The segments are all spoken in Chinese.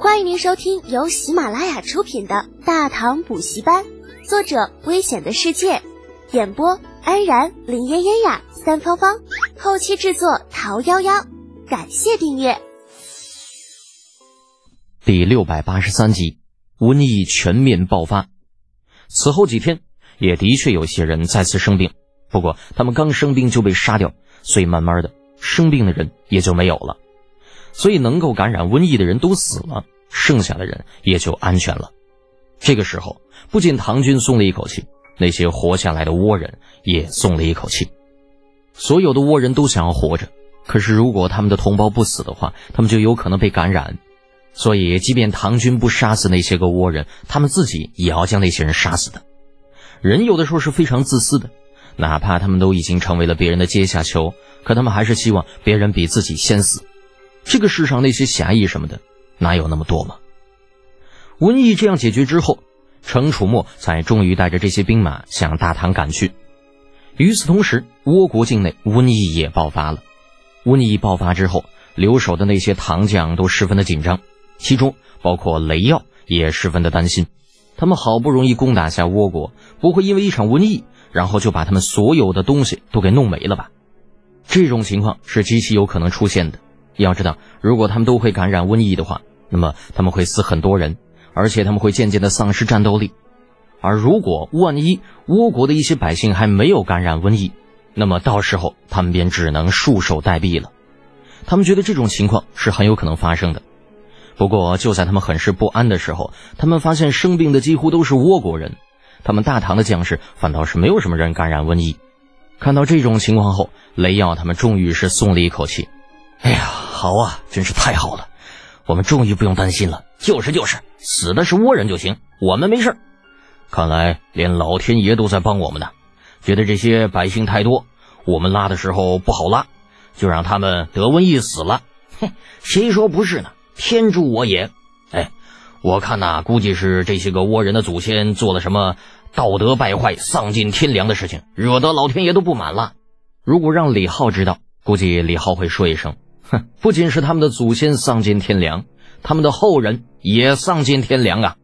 欢迎您收听由喜马拉雅出品的《大唐补习班》，作者：危险的世界，演播：安然、林嫣嫣呀、三芳芳，后期制作：桃夭夭。感谢订阅。第六百八十三集，瘟疫全面爆发。此后几天，也的确有些人再次生病，不过他们刚生病就被杀掉，所以慢慢的，生病的人也就没有了。所以能够感染瘟疫的人都死了，剩下的人也就安全了。这个时候，不仅唐军松了一口气，那些活下来的倭人也松了一口气。所有的倭人都想要活着，可是如果他们的同胞不死的话，他们就有可能被感染。所以，即便唐军不杀死那些个倭人，他们自己也要将那些人杀死的。人有的时候是非常自私的，哪怕他们都已经成为了别人的阶下囚，可他们还是希望别人比自己先死。这个世上那些侠义什么的，哪有那么多嘛？瘟疫这样解决之后，程楚墨才终于带着这些兵马向大唐赶去。与此同时，倭国境内瘟疫也爆发了。瘟疫爆发之后，留守的那些唐将都十分的紧张，其中包括雷耀也十分的担心。他们好不容易攻打下倭国，不会因为一场瘟疫，然后就把他们所有的东西都给弄没了吧？这种情况是极其有可能出现的。要知道，如果他们都会感染瘟疫的话，那么他们会死很多人，而且他们会渐渐的丧失战斗力。而如果万一倭国的一些百姓还没有感染瘟疫，那么到时候他们便只能束手待毙了。他们觉得这种情况是很有可能发生的。不过就在他们很是不安的时候，他们发现生病的几乎都是倭国人，他们大唐的将士反倒是没有什么人感染瘟疫。看到这种情况后，雷耀他们终于是松了一口气。哎呀！好啊，真是太好了，我们终于不用担心了。就是就是，死的是倭人就行，我们没事。看来连老天爷都在帮我们呢。觉得这些百姓太多，我们拉的时候不好拉，就让他们得瘟疫死了。哼，谁说不是呢？天助我也！哎，我看呐，估计是这些个倭人的祖先做了什么道德败坏、丧尽天良的事情，惹得老天爷都不满了。如果让李浩知道，估计李浩会说一声。哼，不仅是他们的祖先丧尽天良，他们的后人也丧尽天良啊！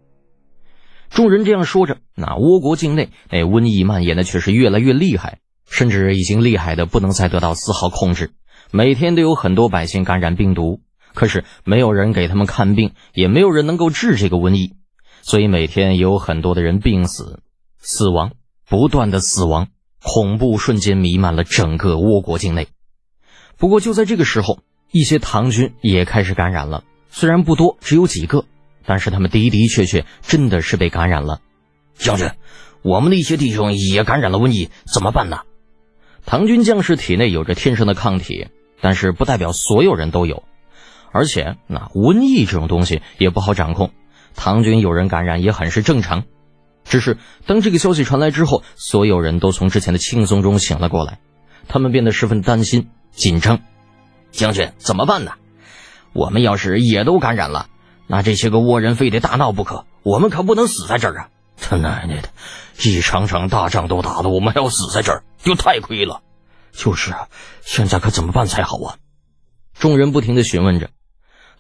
众人这样说着，那倭国境内那瘟疫蔓延的却是越来越厉害，甚至已经厉害的不能再得到丝毫控制。每天都有很多百姓感染病毒，可是没有人给他们看病，也没有人能够治这个瘟疫，所以每天有很多的人病死、死亡，不断的死亡，恐怖瞬间弥漫了整个倭国境内。不过就在这个时候。一些唐军也开始感染了，虽然不多，只有几个，但是他们的的确确真的是被感染了。将军，我们的一些弟兄也感染了瘟疫，怎么办呢？唐军将士体内有着天生的抗体，但是不代表所有人都有，而且那瘟疫这种东西也不好掌控，唐军有人感染也很是正常。只是当这个消息传来之后，所有人都从之前的轻松中醒了过来，他们变得十分担心、紧张。将军怎么办呢？我们要是也都感染了，那这些个倭人非得大闹不可，我们可不能死在这儿啊！他奶奶的，一场场大仗都打了，我们还要死在这儿，就太亏了。就是啊，现在可怎么办才好啊？众人不停的询问着。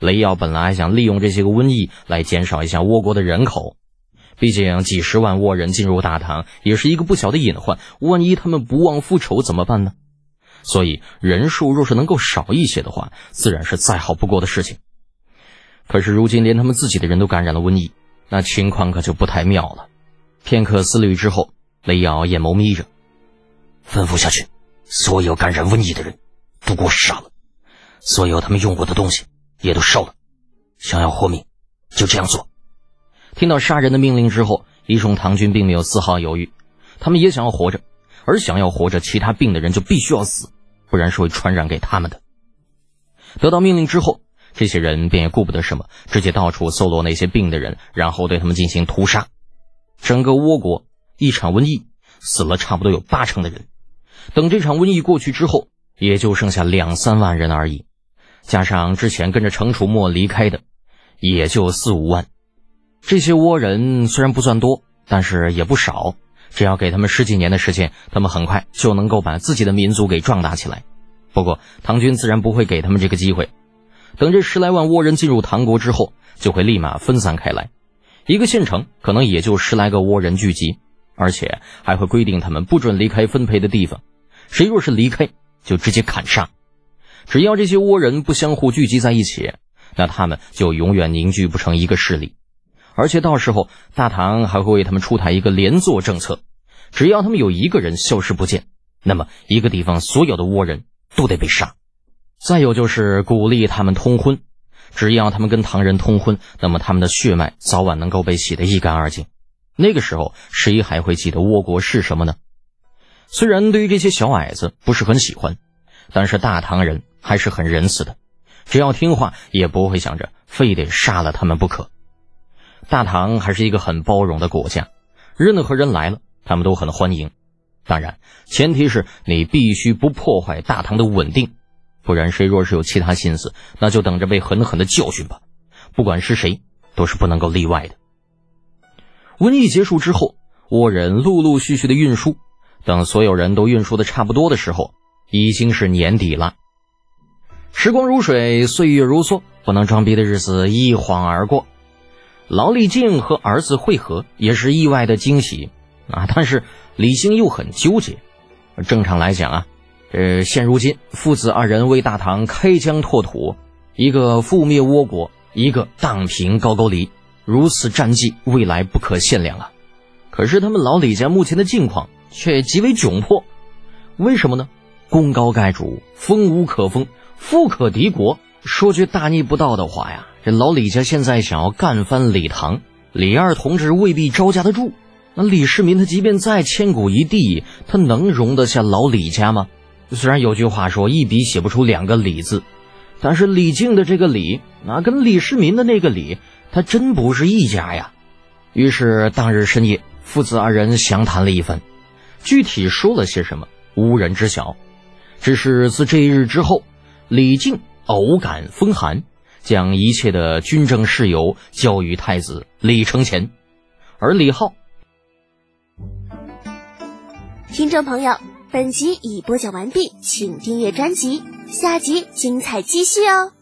雷耀本来还想利用这些个瘟疫来减少一下倭国的人口，毕竟几十万倭人进入大唐也是一个不小的隐患，万一他们不忘复仇怎么办呢？所以人数若是能够少一些的话，自然是再好不过的事情。可是如今连他们自己的人都感染了瘟疫，那情况可就不太妙了。片刻思虑之后，雷瑶眼眸眯着，吩咐下去：所有感染瘟疫的人都给我杀了，所有他们用过的东西也都烧了。想要活命，就这样做。听到杀人的命令之后，一众唐军并没有丝毫犹豫，他们也想要活着。而想要活着，其他病的人就必须要死，不然是会传染给他们的。得到命令之后，这些人便也顾不得什么，直接到处搜罗那些病的人，然后对他们进行屠杀。整个倭国一场瘟疫死了差不多有八成的人，等这场瘟疫过去之后，也就剩下两三万人而已，加上之前跟着程楚墨离开的，也就四五万。这些倭人虽然不算多，但是也不少。只要给他们十几年的时间，他们很快就能够把自己的民族给壮大起来。不过，唐军自然不会给他们这个机会，等这十来万倭人进入唐国之后，就会立马分散开来，一个县城可能也就十来个倭人聚集，而且还会规定他们不准离开分配的地方，谁若是离开，就直接砍杀。只要这些倭人不相互聚集在一起，那他们就永远凝聚不成一个势力。而且到时候大唐还会为他们出台一个连坐政策，只要他们有一个人消失不见，那么一个地方所有的倭人都得被杀。再有就是鼓励他们通婚，只要他们跟唐人通婚，那么他们的血脉早晚能够被洗得一干二净。那个时候谁还会记得倭国是什么呢？虽然对于这些小矮子不是很喜欢，但是大唐人还是很仁慈的，只要听话，也不会想着非得杀了他们不可。大唐还是一个很包容的国家，任何人来了，他们都很欢迎。当然，前提是你必须不破坏大唐的稳定，不然谁若是有其他心思，那就等着被狠狠的教训吧。不管是谁，都是不能够例外的。瘟疫结束之后，倭人陆陆续续的运输，等所有人都运输的差不多的时候，已经是年底了。时光如水，岁月如梭，不能装逼的日子一晃而过。劳力静和儿子会合也是意外的惊喜啊！但是李兴又很纠结。正常来讲啊，呃，现如今父子二人为大唐开疆拓土，一个覆灭倭国，一个荡平高句丽，如此战绩未来不可限量啊！可是他们老李家目前的境况却极为窘迫，为什么呢？功高盖主，封无可封，富可敌国。说句大逆不道的话呀，这老李家现在想要干翻李唐，李二同志未必招架得住。那李世民他即便再千古一帝，他能容得下老李家吗？虽然有句话说一笔写不出两个李字，但是李靖的这个李，那跟李世民的那个李，他真不是一家呀。于是当日深夜，父子二人详谈了一番，具体说了些什么，无人知晓。只是自这一日之后，李靖。偶感风寒，将一切的军政事由交于太子李承乾，而李浩。听众朋友，本集已播讲完毕，请订阅专辑，下集精彩继续哦。